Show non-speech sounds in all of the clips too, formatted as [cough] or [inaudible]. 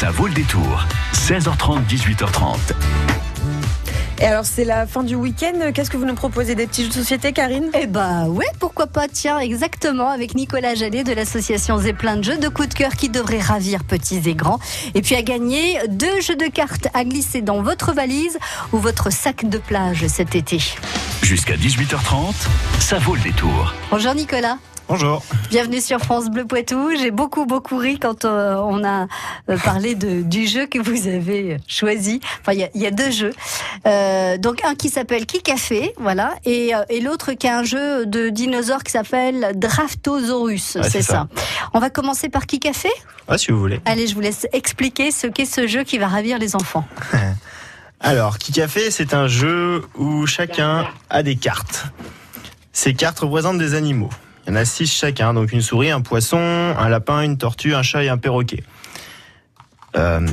Ça vaut le détour. 16h30, 18h30. Et alors, c'est la fin du week-end. Qu'est-ce que vous nous proposez? Des petits jeux de société, Karine? Eh bah ouais, pourquoi pas? Tiens, exactement, avec Nicolas Jallet de l'association Zeppelin de jeux de coups de cœur qui devrait ravir petits et grands. Et puis à gagner deux jeux de cartes à glisser dans votre valise ou votre sac de plage cet été. Jusqu'à 18h30, ça vaut le détour. Bonjour Nicolas. Bonjour. Bienvenue sur France Bleu Poitou. J'ai beaucoup beaucoup ri quand euh, on a euh, parlé de, du jeu que vous avez choisi. Enfin, il y a, y a, deux jeux. Euh, donc un qui s'appelle Qui Café, voilà, et, et l'autre qui a un jeu de dinosaures qui s'appelle Draftosaurus. Ouais, c'est ça. On va commencer par Qui Café. Ouais, si vous voulez. Allez, je vous laisse expliquer ce qu'est ce jeu qui va ravir les enfants. [laughs] Alors, Qui Café, c'est un jeu où chacun a des cartes. Ces cartes représentent des animaux. Il y en a six chacun, donc une souris, un poisson, un lapin, une tortue, un chat et un perroquet. Euh,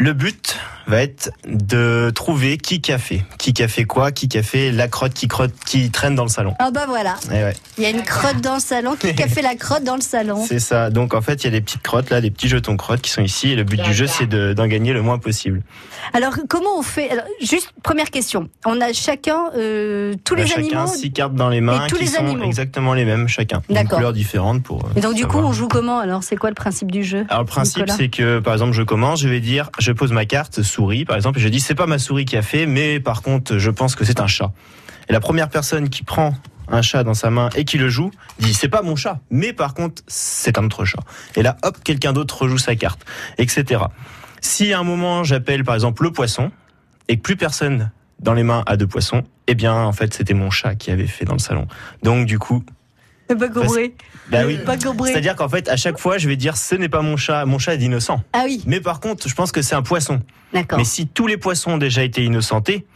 le but va être de trouver qui a fait. Qui a fait quoi Qui a fait la crotte qui, crotte, qui traîne dans le salon. Ah bah voilà, Eh ouais, il y a une crotte dans le salon. Qui a fait la crotte dans le salon c'est ça. Donc en fait, il y a des petites crottes là, des petits jetons crottes qui sont ici. Et le but du jeu, c'est de- d'en gagner le moins possible. Alors comment on fait? Alors, Juste première question. On a chacun euh, tous On a les chacun animaux. six cartes dans les mains Et tous qui les sont animaux. exactement les mêmes chacun. Une D'accord. couleur différente pour. euh, Et donc du coup, on joue comment? Alors c'est quoi le principe du jeu? Alors le principe c'est que par exemple je commence, je vais dire, je pose ma carte souris par exemple et je dis c'est pas ma souris qui a fait, mais par contre je pense que c'est un chat. Et la première personne qui prend un chat dans sa main et qui le joue dit c'est pas mon chat, mais par contre c'est un autre chat. Et là hop quelqu'un d'autre rejoue sa carte, etc. Si à un moment j'appelle par exemple le poisson et que plus personne dans les mains a de poisson, eh bien en fait c'était mon chat qui avait fait dans le salon. Donc du coup, Pas compris. bah oui. Pas compris. C'est-à-dire qu'en fait, à chaque fois, je vais dire ce n'est pas mon chat, mon chat est innocent. Ah oui, Mais par contre, je pense que c'est un poisson. d'accord. Mais si tous les poissons ont déjà été innocentés,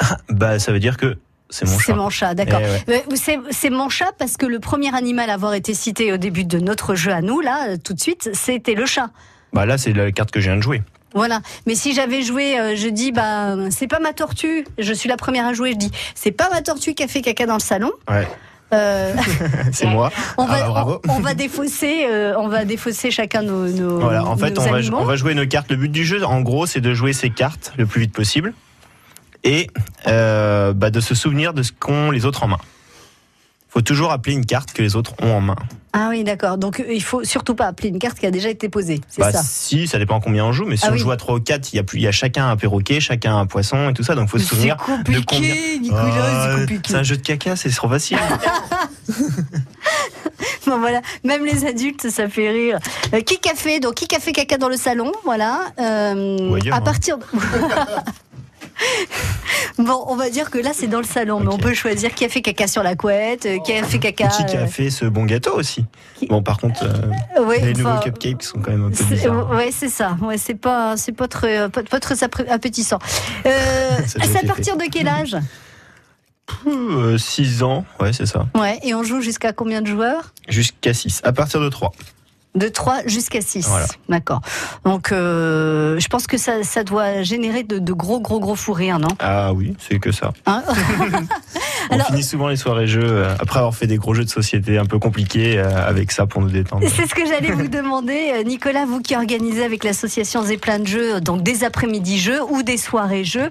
[laughs] bah ça veut dire que c'est mon C'est chat. mon chat, d'accord. Eh ouais. Euh, C'est c'est mon chat parce que le premier animal à avoir été cité au début de notre jeu à nous, là, euh, tout de suite, c'était le chat. Bah là, c'est la carte que je viens de jouer. Voilà. Mais si j'avais joué, euh, je dis, bah, c'est pas ma tortue. Je suis la première à jouer. Je dis, c'est pas ma tortue qui a fait caca dans le salon. Ouais, Euh, [laughs] c'est moi. on va, Ah, bravo. on, on va défausser, euh, on va défausser chacun nos, nos Voilà, en fait, on va, animaux. on va jouer nos cartes. Le but du jeu, en gros, c'est de jouer ces cartes le plus vite possible et euh, bah, de se souvenir de ce qu'ont les autres en main. Faut toujours appeler une carte que les autres ont en main. Ah oui, d'accord. Donc euh, il faut surtout pas appeler une carte qui a déjà été posée. C'est Bah, ça. si, ça dépend combien on joue, mais si Ah on oui. joue à 3 ou 4, il y, a plus- il y a chacun un perroquet, chacun un poisson et tout ça, donc faut se souvenir C'est de combien. compliqué, Nicolas, Ah, c'est compliqué. c'est un jeu de caca, c'est trop facile. [laughs] Bon, voilà, même les adultes, ça fait rire. Euh, qui a fait donc qui fait caca dans le salon, voilà. Euh, à hein. partir. de- [laughs] [laughs] bon, on va dire que là c'est dans le salon, mais on peut choisir qui a fait caca sur la couette, euh, qui a fait caca. Qui a euh, fait ce bon gâteau aussi Qui- Bon, par contre, euh, ouais, les nouveaux cupcakes sont quand même un peu c'est- bizarres. Ouais, c'est ça. Ouais, c'est pas, c'est pas très, pas, pas très appétissant. Euh, [laughs] c'est à partir de quel âge? 6 ans, ouais, c'est ça. Ouais, et on joue jusqu'à combien de joueurs? Jusqu'à 6. À partir de 3. De 3 jusqu'à 6. Voilà. D'accord. Donc, euh, je pense que ça, ça doit générer de, de gros, gros, gros fous rires, non? Ah oui, c'est que ça. Hein? [laughs] On Alors- finit souvent les soirées jeux euh, après avoir fait des gros jeux de société un peu compliqués euh, avec ça pour nous détendre. C'est ce que j'allais vous demander, Nicolas, vous qui organisez avec l'association Zeppelin de jeux, donc des après-midi jeux ou des soirées jeux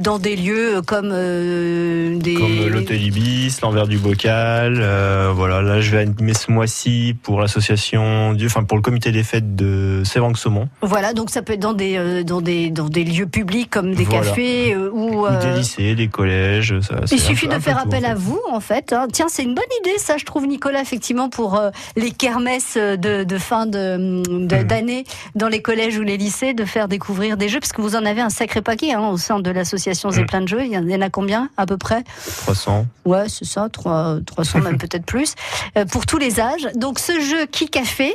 dans des lieux comme euh, des. Comme l'hôtel Ibis, l'envers du bocal. euh, voilà, là je vais animer ce mois-ci pour l'association, enfin pour le comité des fêtes de Sévang-Saumon. Voilà, donc ça peut être dans des, euh, dans des, dans des lieux publics comme des Voilà. cafés euh, ou. Ou euh, des lycées, des collèges. Ça, Il suffit de faire tout, appel à vous, en fait. hein. Tiens, c'est une bonne idée, ça, je trouve, Nicolas, effectivement, pour euh, les kermesses de, de fin de- de- Mhm. d'année dans les collèges ou les lycées, de faire découvrir des jeux, parce que vous en avez un sacré paquet hein, au sein de l'association Mhm. Zeppelin de jeux. Il y en a combien, à peu près? 300. Ouais, c'est ça, trois- 300 même [laughs] peut-être plus, euh, pour tous les âges. Donc ce jeu Qui Café,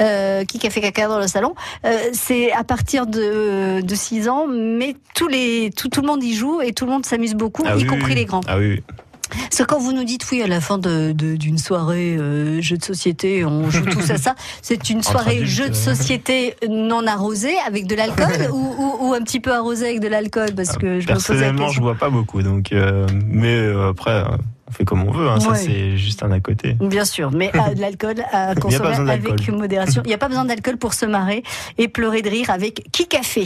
euh, Qui Café caca dans le salon, euh, c'est à partir de, de 6 ans, mais tous les, tout, tout le monde y joue et tout le monde s'amuse beaucoup, Ah y oui, compris oui. les grands. Ah oui. Parce que quand vous nous dites oui à la fin de- de- d'une soirée euh, jeu de société, on joue [laughs] tous à ça, c'est une soirée jeu de société non arrosée avec de l'alcool [laughs] ou, ou- ou un petit peu arrosée avec de l'alcool? Parce que je me Personnellement, je bois pas beaucoup, donc. euh, mais euh, après, on fait comme on veut. Hein, Ça, Ouais. c'est juste un à côté. Bien sûr, mais euh, de l'alcool [laughs] à pas consommer avec modération. [laughs] Il n'y a pas besoin d'alcool pour se marrer et pleurer de rire avec Qui Café.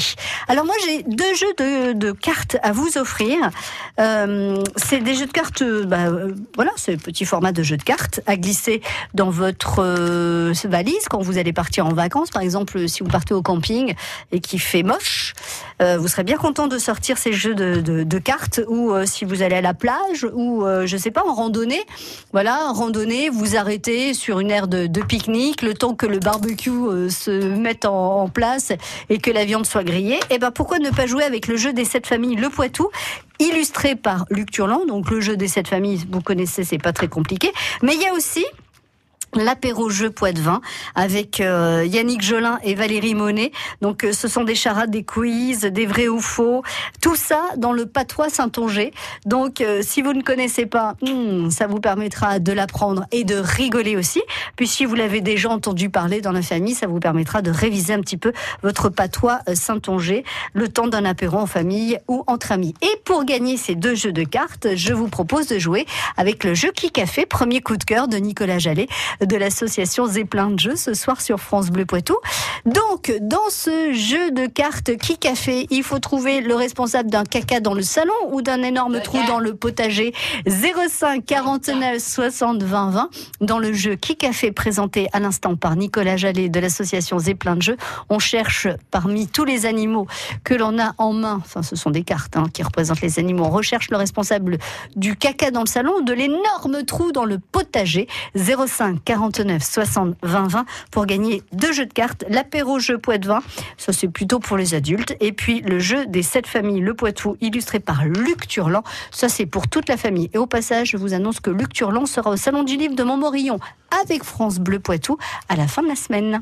Alors moi j'ai deux jeux de, de cartes à vous offrir. Euh, c'est des jeux de cartes, euh, bah, euh, voilà, c'est petit format de jeu de cartes à glisser dans votre euh, valise quand vous allez partir en vacances. Par exemple, si vous partez au camping et qu'il fait moche, euh, vous serez bien content de sortir ces jeux de, de- de cartes. Ou euh, si vous allez à la plage ou euh, je sais pas en randonnée, voilà, randonnée, vous arrêtez sur une aire de, pique-nique, le temps que le barbecue euh, se mette en, place et que la viande soit grillée. Et ben pourquoi ne pas jouer avec le jeu des sept familles Le Poitou illustré par Luc Turland. Donc le jeu des sept familles, vous connaissez, c'est pas très compliqué. Mais il y a aussi l'apéro jeu Poitvin avec euh, Yannick Jolin et Valérie Monet. Donc euh, ce sont des charades, des quiz, des vrais ou faux, tout ça dans le patois Saint-Onger. Donc euh, si vous ne connaissez pas, hmm, ça vous permettra de l'apprendre et de rigoler aussi. Puis si vous l'avez déjà entendu parler dans la famille, ça vous permettra de réviser un petit peu votre patois euh, Saint-Onger le temps d'un apéro en famille ou entre amis. Et pour gagner ces deux jeux de cartes, je vous propose de jouer avec le jeu qui Café, premier coup de cœur de Nicolas Jallet de l'association Zeppelin de Jeux ce soir sur France Bleu Poitou. Donc, dans ce jeu de cartes qui Café, il faut trouver le responsable d'un caca dans le salon ou d'un énorme trou dans le potager. 05 49 60 20 20. Dans le jeu qui Café présenté à l'instant par Nicolas Jallet de l'association Zeppelin de Jeux, on cherche parmi tous les animaux que l'on a en main, enfin ce sont des cartes hein, qui représentent les animaux, on recherche le responsable du caca dans le salon, de l'énorme trou dans le potager. 05 49 60 20 20 pour gagner deux jeux de cartes, l'apéro jeu Poitvin, ça c'est plutôt pour les adultes, et puis le jeu des sept familles Le Poitou illustré par Luc Turland, ça c'est pour toute la famille. Et au passage, je vous annonce que Luc Turland sera au Salon du Livre de Montmorillon avec France Bleu Poitou à la fin de la semaine.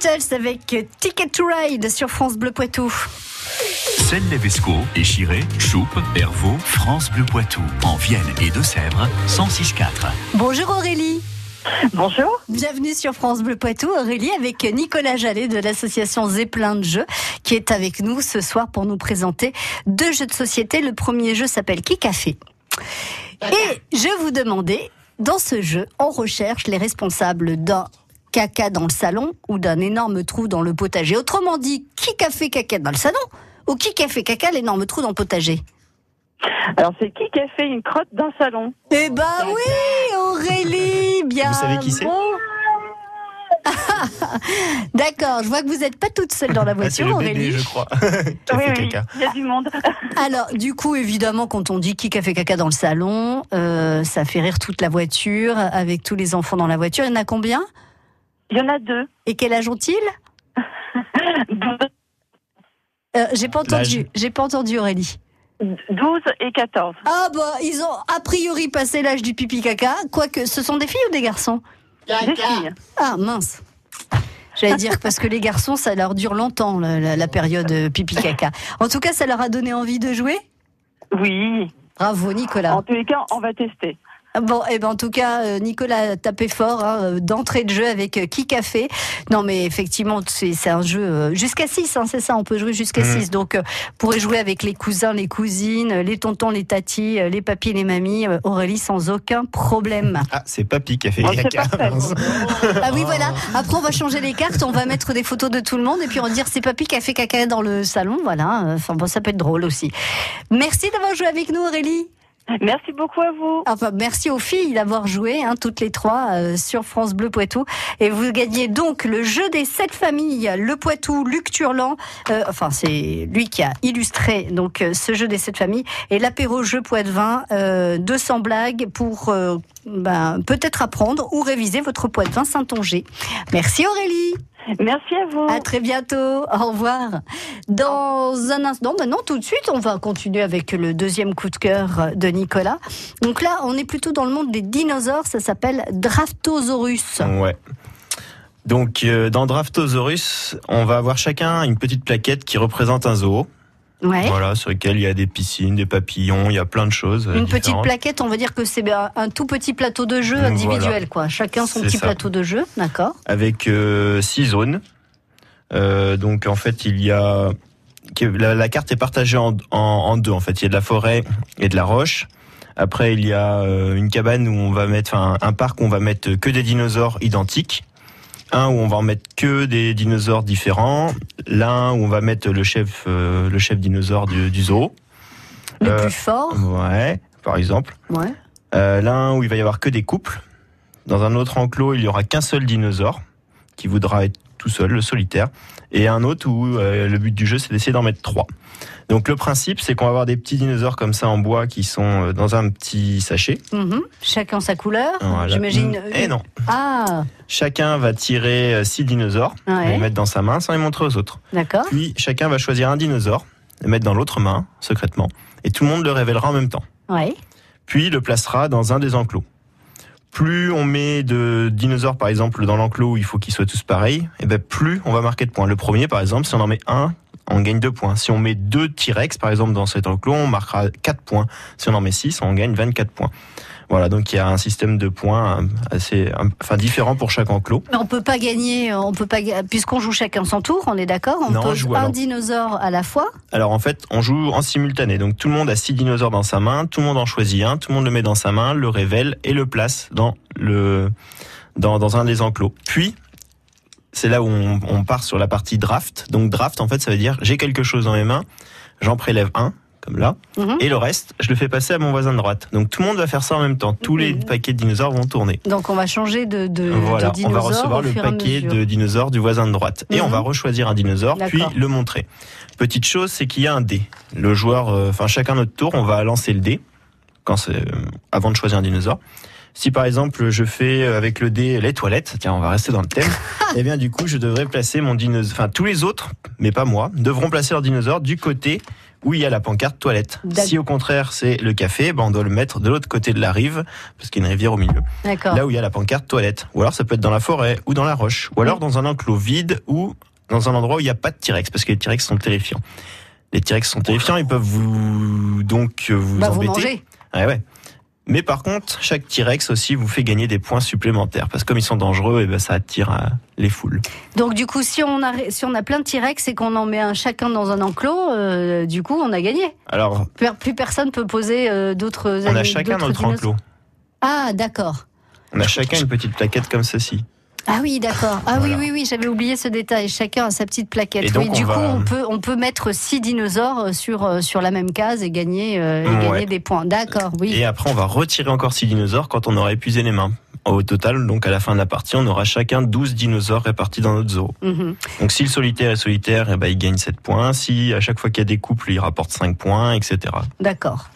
Beatles avec Ticket to Ride sur France Bleu Poitou. Celle Levesco, Échiré, Choupe, Hervaux, France Bleu Poitou, en Vienne et Deux-Sèvres, 106.4. Bonjour Aurélie. Bonjour. Bienvenue sur France Bleu Poitou, Aurélie, avec Nicolas Jallet de l'association Zeppelin de Jeux, qui est avec nous ce soir pour nous présenter deux jeux de société. Le premier jeu s'appelle Qui Café? Et je vous demandais, dans ce jeu, on recherche les responsables d'un caca dans le salon ou d'un énorme trou dans le potager. Autrement dit, qui a fait caca dans le salon ou qui a fait caca l'énorme trou dans le potager Alors, c'est qui qui a fait une crotte dans le salon Eh ben oui, Aurélie, bien. Vous savez qui c'est [laughs] D'accord, je vois que vous n'êtes pas toute seule dans la Ah, voiture, le Aurélie. bébé, je crois. [laughs] qui a Oui, fait oui, caca. il y a du monde. [laughs] Alors, du coup, évidemment, quand on dit qui a fait caca dans le salon, euh, ça fait rire toute la voiture, avec tous les enfants dans la voiture. Il y en a combien? Il y en a deux. Et quel âge ont-ils [laughs] euh, J'ai pas entendu. J'ai pas entendu, Aurélie. 12 et 14. Ah bah, ils ont a priori passé l'âge du pipi caca. Quoique, ce sont des filles ou des garçons Des filles. Ah mince. J'allais dire parce que les garçons, ça leur dure longtemps la, la- la période euh, pipi caca. En tout cas, ça leur a donné envie de jouer? Oui. Bravo Nicolas. En tous les cas, on va tester. Bon, et ben en tout cas, euh, Nicolas a tapé fort hein, euh, d'entrée de jeu avec euh, qui café. Non, mais effectivement, c'est un jeu euh, jusqu'à 6, hein, c'est ça, on peut jouer jusqu'à Mhm. 6. Donc, euh, vous pourrez jouer avec les cousins, les cousines, les tontons, les tatis, euh, les papis, les mamies, euh, Aurélie, sans aucun problème. Ah, c'est Papy qui a fait Oh, parfait. Mince. [laughs] Ah oui, voilà. Après, on va changer les cartes, on va mettre des photos de tout le monde et puis on va dire c'est papy qui a fait caca dans le salon. Voilà. Euh, Enfin, bon, ça peut être drôle aussi. Merci d'avoir joué avec nous, Aurélie. Merci beaucoup à vous. Enfin, merci aux filles d'avoir joué, hein, toutes les trois, euh, sur France Bleu Poitou. Et vous gagnez donc le jeu des sept familles, le Poitou, Luc Turlan. euh, enfin, c'est lui qui a illustré donc euh, ce jeu des sept familles. Et l'apéro jeu Poitvin, euh, 200 blagues pour euh, ben, peut-être apprendre ou réviser votre Poitvin Saint-Onger. Merci Aurélie. Merci à vous. À très bientôt. Au revoir. Dans un instant, maintenant, tout de suite, on va continuer avec le deuxième coup de cœur de Nicolas. Donc là, on est plutôt dans le monde des dinosaures. Ça s'appelle Draftosaurus. Ouais. Donc, euh, dans Draftosaurus, on va avoir chacun une petite plaquette qui représente un zoo. Ouais. Voilà, sur lequel il y a des piscines, des papillons, il y a plein de choses. euh, Une petite plaquette, on va dire que c'est un tout petit plateau de jeu Voilà. individuel, quoi. Chacun son petit ça. plateau de jeu, d'accord. avec euh, six zones. Euh, donc en fait, il y a la, la carte est partagée en, en, en deux. En fait, il y a de la forêt et de la roche. Après, il y a une cabane où on va mettre, enfin un parc où on va mettre que des dinosaures identiques. Un où on va en mettre que des dinosaures différents. L'un où on va mettre le chef, euh, le chef dinosaure du, du zoo. Le Euh, plus fort, Ouais, par exemple. ouais. Euh, L'un où il va y avoir que des couples. Dans un autre enclos, il y aura qu'un seul dinosaure qui voudra être tout seul, le solitaire. Et un autre où euh, le but du jeu, c'est d'essayer d'en mettre trois. Donc le principe, c'est qu'on va avoir des petits dinosaures comme ça en bois qui sont euh, dans un petit sachet. Mhm. Chacun sa couleur, Voilà. j'imagine. Et non. Ah, Chacun va tirer euh, six dinosaures, Ouais. les mettre dans sa main sans les montrer aux autres. d'accord. Puis chacun va choisir un dinosaure, le mettre dans l'autre main, secrètement. Et tout le monde le révélera en même temps. Ouais. puis le placera dans un des enclos. Plus on met de dinosaures, par exemple, dans l'enclos où il faut qu'ils soient tous pareils, et ben plus on va marquer de points. Le premier, par exemple, si on en met un, on gagne deux points. Si on met deux T-Rex, par exemple, dans cet enclos, on marquera quatre points. Si on en met six, on gagne 24 points. Voilà, donc il y a un système de points euh, assez, euh, enfin différent pour chaque enclos. Mais on peut pas gagner, on peut pas, puisqu'on joue chacun son tour, on est d'accord On Non, on joue un alors. dinosaure à la fois. Alors en fait, on joue en simultané. Donc tout le monde a six dinosaures dans sa main, tout le monde en choisit un, tout le monde le met dans sa main, le révèle et le place dans le dans, dans un des enclos. Puis c'est là où on, on part sur la partie draft. Donc draft, en fait, ça veut dire j'ai quelque chose dans mes mains, j'en prélève un, comme là, Mhm. et le reste, je le fais passer à mon voisin de droite. Donc tout le monde va faire ça en même temps. Tous les Mhm. paquets de dinosaures vont tourner. Donc on va changer de, de, Voilà, de on dinosaure va recevoir le paquet de dinosaures du voisin de droite. Et Mhm. on va rechoisir un dinosaure, puis le montrer. Petite chose, c'est qu'il y a un dé. Le joueur, euh, enfin chacun notre tour, on va lancer le dé quand c'est euh, avant de choisir un dinosaure. Si par exemple je fais euh, avec le dé les toilettes, tiens on va rester dans le thème, [laughs] et bien du coup je devrais placer mon dinosaure, enfin tous les autres, mais pas moi, devront placer leur dinosaure du côté où il y a la pancarte toilette. Si au contraire c'est le café, ben on doit le mettre de l'autre côté de la rive, parce qu'il y a une rivière au milieu. D'accord. Là où il y a la pancarte toilette. Ou alors ça peut être dans la forêt ou dans la roche. Ou alors dans un enclos vide ou dans un endroit où il n'y a pas de T-Rex, parce que les T-Rex sont terrifiants. Les T-Rex sont terrifiants, ils peuvent vous donc euh, vous Bah, vous embêter. mangez. Ouais, ouais. Mais par contre, chaque T-Rex aussi vous fait gagner des points supplémentaires. Parce que comme ils sont dangereux, et ben ça attire euh, les foules. Donc du coup, si on a si on a plein de T-Rex et qu'on en met un chacun dans un enclos, euh, du coup, on a gagné. Alors, Plus, plus personne peut poser euh, d'autres. on a chacun notre enclos. Ah d'accord. On a chacun une petite plaquette comme ceci. Ah oui, d'accord. Ah Voilà. oui, oui, oui, j'avais oublié ce détail. Chacun a sa petite plaquette. Et donc, oui, du on coup, va- on peut, on peut mettre six dinosaures sur, euh, sur la même case et gagner, euh, et Ouais. gagner des points. D'accord, oui. Et après, on va retirer encore 6 dinosaures quand on aura épuisé les mains. Au total, donc à la fin de la partie, on aura chacun 12 dinosaures répartis dans notre zoo. Mhm. Donc si le solitaire est solitaire, eh ben, il gagne 7 points. Si à chaque fois qu'il y a des couples, il rapporte 5 points, etc. D'accord.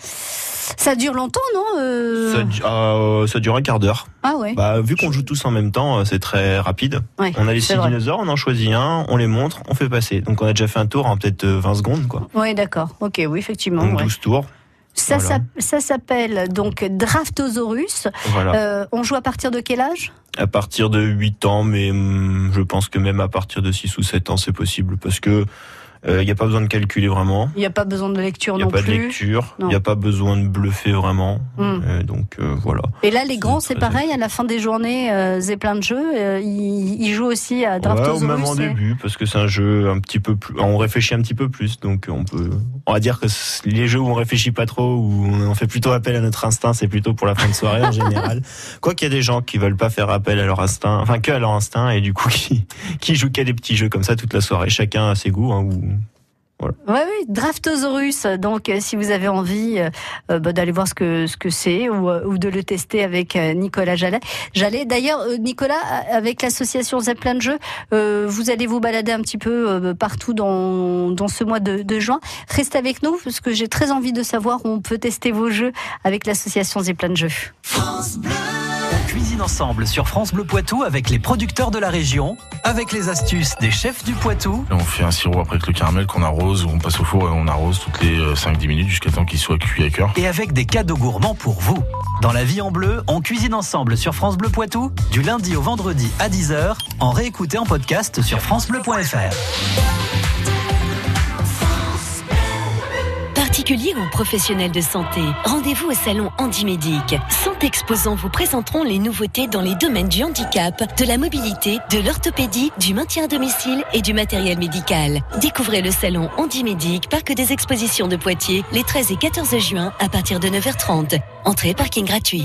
Ça dure longtemps, non euh Ça, du- euh, ça dure un quart d'heure. Ah ouais. Bah, vu qu'on joue tous en même temps, euh, c'est très rapide. Ouais, On a les c'est 6 vrai. dinosaures, on en choisit un, on les montre, on fait passer. Donc on a déjà fait un tour en peut-être euh, 20 secondes, quoi. Oui, d'accord. Ok, oui, effectivement. Donc ouais. 12 tours. Ça, voilà. s'app- ça s'appelle donc Draftosaurus. Voilà. Euh, on joue à partir de quel âge? À partir de 8 ans, mais hum, je pense que même à partir de 6 ou 7 ans, c'est possible. Parce que il n'y a pas besoin de calculer vraiment. Il n'y a pas besoin de lecture Il n'y a non pas de plus. lecture. Il Non. n'y a pas besoin de bluffer vraiment. Hmm. Euh, donc euh, voilà. Et là, les grands, c'est pareil, à la fin des journées, euh, c'est plein de jeux. euh, ils, ils jouent aussi à Ouais, Draftosaurus. ou même en et- début, parce que c'est un jeu un petit peu plus. On réfléchit un petit peu plus, donc on peut. On va dire que les jeux où on réfléchit pas trop, où on fait plutôt appel à notre instinct, c'est plutôt pour la fin de soirée en [laughs] général. Quoi qu'il y a des gens qui veulent pas faire appel à leur instinct, enfin que à leur instinct, et du coup qui qui jouent qu'à des petits jeux comme ça toute la soirée. Chacun a ses goûts. Hein, ou... Oui, oui, Draftosaurus. Donc, euh, si vous avez envie euh, euh, bah, d'aller voir ce que ce que c'est ou, ou de le tester avec Nicolas Jallet. J'allais d'ailleurs, Nicolas, avec l'association Zeppelin de Jeux, euh, vous allez vous balader un petit peu euh, partout dans, dans ce mois de, de juin. Restez avec nous parce que j'ai très envie de savoir où on peut tester vos jeux avec l'association Zeppelin de Jeux. Cuisine ensemble sur France Bleu Poitou avec les producteurs de la région, avec les astuces des chefs du Poitou, Et on fait un sirop après avec le caramel qu'on arrose, ou on passe au four et on arrose toutes les euh, 5-10 minutes jusqu'à temps qu'il soit cuit à cœur. et avec des cadeaux gourmands pour vous. Dans la vie en bleu, on cuisine ensemble sur France Bleu Poitou, du lundi au vendredi à 10h, en réécouté en podcast sur francebleu.fr. Particuliers ou professionnels de santé, rendez-vous au salon Handimédic. 100 exposants vous présenteront les nouveautés dans les domaines du handicap, de la mobilité, de l'orthopédie, du maintien à domicile et du matériel médical. Découvrez le salon Handimédic, parc des expositions de Poitiers, les 13 et 14 juin à partir de 9h30. Entrée parking gratuit.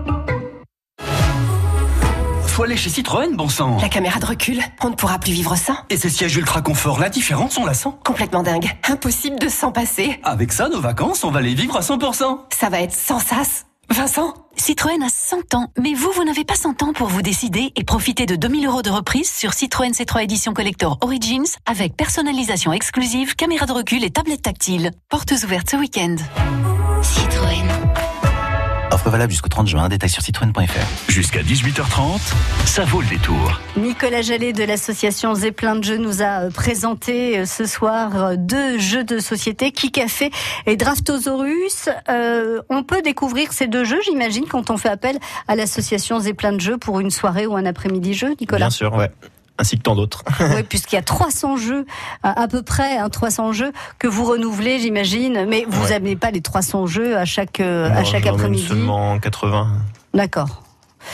Faut aller chez Citroën, bon sang. La caméra de recul, on ne pourra plus vivre sans. Et ces sièges ultra confort, la différence, on la sent. Complètement dingue. Impossible de s'en passer. Avec ça, nos vacances, on va les vivre à 100%. Ça va être sans sas. Vincent? Citroën a 100 ans, mais vous, vous n'avez pas 100 ans pour vous décider et profiter de 2000 euros de reprise sur Citroën C3 Edition Collector Origins avec personnalisation exclusive, caméra de recul et tablette tactile. Portes ouvertes ce week-end. Citroën. Offre valable jusqu'au 30 juin, détail sur citroën.fr. Jusqu'à 18h30, ça vaut le détour. Nicolas Jallet de l'association Zeppelin de Jeux nous a euh, présenté euh, ce soir euh, deux jeux de société, Kikafé et Draftosaurus. Euh, on peut découvrir ces deux jeux, j'imagine, quand on fait appel à l'association Zeppelin de Jeux pour une soirée ou un après-midi jeu, Nicolas. Bien sûr, ouais. Ainsi que tant d'autres. [laughs] Oui, puisqu'il y a 300 jeux, à à peu près, hein, 300 jeux que vous renouvelez, j'imagine. Mais vous Ouais. n'amenez pas les 300 jeux à chaque, euh, à chaque après-midi. seulement 80, D'accord.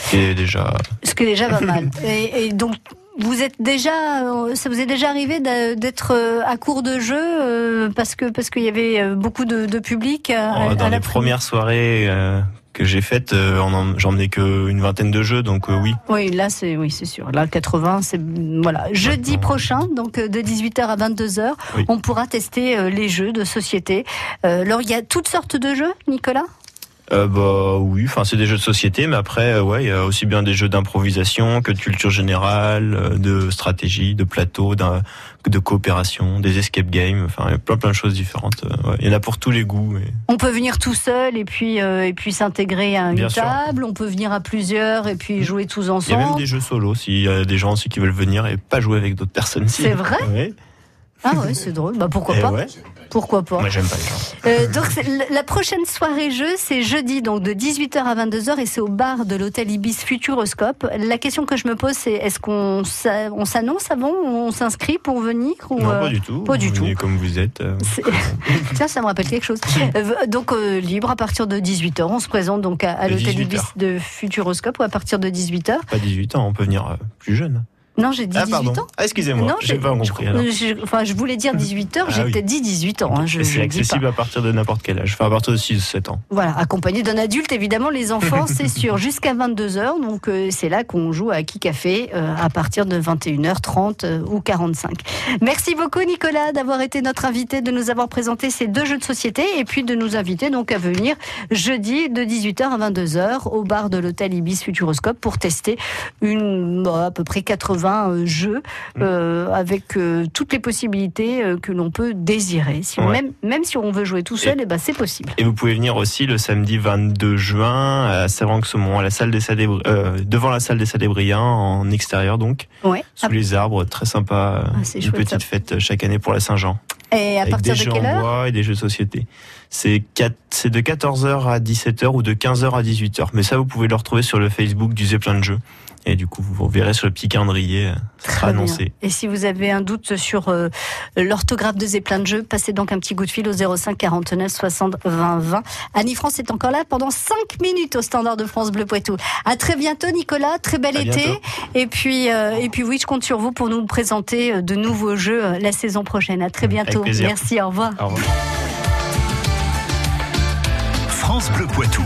qui est déjà. Ce qui est déjà pas mal. [laughs] Et, et donc, vous êtes déjà, euh, ça vous est déjà arrivé d'être euh, à court de jeu parce que parce qu'il y avait beaucoup de, de public à, Oh, à dans les l'après-midi premières soirées que j'ai faites, euh, j'en ai que une vingtaine de jeux, donc euh, oui. Oui, là c'est oui, c'est sûr. Là 80, c'est voilà, jeudi prochain donc euh, de 18h à 22h, Oui. on pourra tester les jeux de société. Alors il y a toutes sortes de jeux, Nicolas? Euh, bah oui, enfin c'est des jeux de société, mais après euh, ouais, il y a aussi bien des jeux d'improvisation que de culture générale, euh, de stratégie, de plateau, de coopération, des escape games, enfin il y a plein plein de choses différentes. euh, ouais. Il y en a pour tous les goûts. On peut venir tout seul et puis euh, et puis s'intégrer à une Bien sûr. table, on peut venir à plusieurs et puis jouer tous Il y a ensemble. même des jeux solo s'il y a des gens aussi qui veulent venir et pas jouer avec d'autres personnes. C'est vrai [laughs] Ouais. Ah ouais, c'est drôle. Bah pourquoi Eh pas ouais. Pourquoi pas Moi j'aime pas les gens. Euh, donc la- prochaine soirée jeu, c'est jeudi, donc de 18h à 22h, et c'est au bar de l'hôtel Ibis Futuroscope. La question que je me pose, c'est est-ce qu'on s'a- on s'annonce avant, on s'inscrit pour venir ou, Non, euh, pas du tout. Pas du Vous tout. comme vous êtes. euh, [laughs] Tiens, ça me rappelle quelque chose. Euh, donc euh, libre à partir de 18h. On se présente donc à, à l'hôtel 18 Ibis de Futuroscope ou à partir de 18h. Pas 18 ans, on peut venir euh, plus jeune. Non, j'ai dit Ah 18 pardon. ans. Ah, excusez-moi, Non, j'ai pas compris. je- enfin, je voulais dire 18h, j'ai Ah oui. peut-être dit 18 ans. hein, je, je c'est accessible à partir de n'importe quel âge, enfin à partir de 6-7 ans. Voilà, accompagné d'un adulte, évidemment, les enfants, [laughs] c'est sûr, jusqu'à 22h. Donc, euh, c'est là qu'on joue à qui café euh, à partir de 21h30 euh, ou 45. Merci beaucoup, Nicolas, d'avoir été notre invité, de nous avoir présenté ces deux jeux de société et puis de nous inviter donc à venir jeudi de 18h à 22h au bar de l'hôtel Ibis Futuroscope pour tester une, bah, à peu près 80 euh, jeux euh, avec euh, toutes les possibilités euh, que l'on peut désirer. Si Ouais. même, même si on veut jouer tout seul, eh ben, c'est possible. Et vous pouvez venir aussi le samedi 22 juin à Savranx-Saumon, à la salle des Salés- devant la salle des Salébriens, en extérieur donc, Ouais. sous les arbres, très sympa. Ah, une chouette, petite ça. fête chaque année pour la Saint-Jean. Et à avec partir des de jeux quelle en heure bois et des jeux de société. C'est de 14h à 17h ou de 15h à 18h. Mais ça, vous pouvez le retrouver sur le Facebook du Zé plein de jeux. Et du coup, vous verrez sur le petit calendrier, euh, ça sera bien. annoncé. Et si vous avez un doute sur euh, l'orthographe de Zeppelin de jeu, passez donc un petit coup de fil au 05 49 60 20 20. Annie France est encore là pendant 5 minutes au standard de France Bleu Poitou. À très bientôt Nicolas, très bel À été. bientôt. Et puis euh, et puis oui, je compte sur vous pour nous présenter de nouveaux jeux la saison prochaine. À très bientôt. Merci, au revoir. Au revoir. France Bleu Poitou.